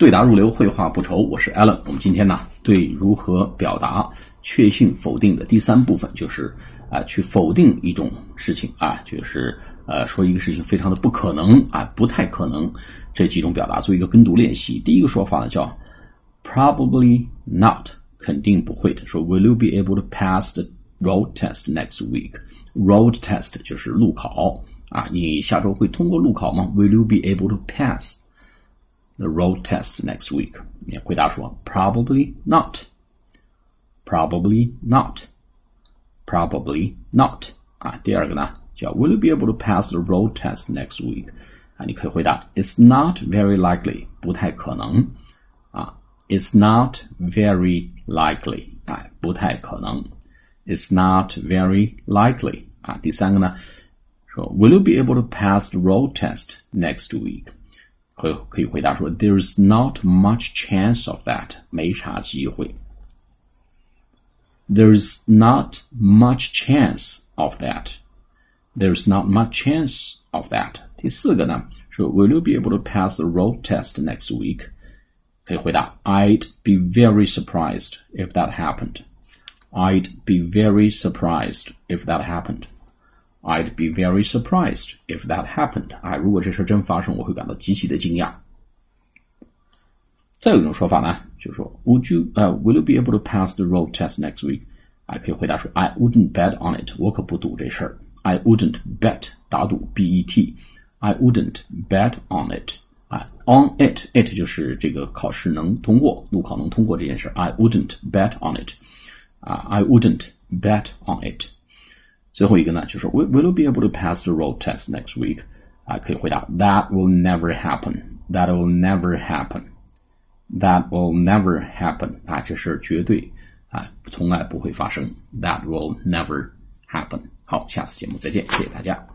对答如流，绘画不愁。我是 Alan。我们今天呢，对如何表达确信否定的第三部分，就是啊，去否定一种事情啊，就是呃，说一个事情非常的不可能啊，不太可能。这几种表达做一个跟读练习。第一个说法呢叫 probably not，肯定不会的。说 Will you be able to pass the road test next week？Road test 就是路考啊，你下周会通过路考吗？Will you be able to pass? pass？the road test next week？你回答说 probably not, probably not, probably not 啊。第二个呢叫 Will you be able to pass the road test next week？啊，你可以回答 It's not very likely，不太可能啊。It's not very likely，啊，不太可能。It's not very likely 啊。第三个呢说 Will you be able to pass the road test next week？ 会可以回答说，There's not much chance of that，没啥机会。There's not much chance of that. There's not much chance of that. 第四个呢，说 Will you be able to pass the road test next week？可以回答 I'd be very surprised if that happened. I'd be very surprised if that happened. I'd be very surprised if that happened. 啊，如果这事真发生，我会感到极其的惊讶。再有一种说法呢，就是说，Would you 呃、uh,，Will you be able to pass the road test next week？啊，可以回答说，I wouldn't bet on it，我可不赌这事儿。I wouldn't bet 打赌，b e t。I wouldn't bet on it。啊，on it，it 就是这个考试能通过，路考能通过这件事。I wouldn't bet on it。啊，I wouldn't bet on it。 最后一个呢，就是 Will Will you be able to pass the road test next week？啊，可以回答 That will never happen. That will never happen. That will never happen. 啊，这事儿绝对啊，从来不会发生。That will never happen. 好，下次节目再见，谢谢大家。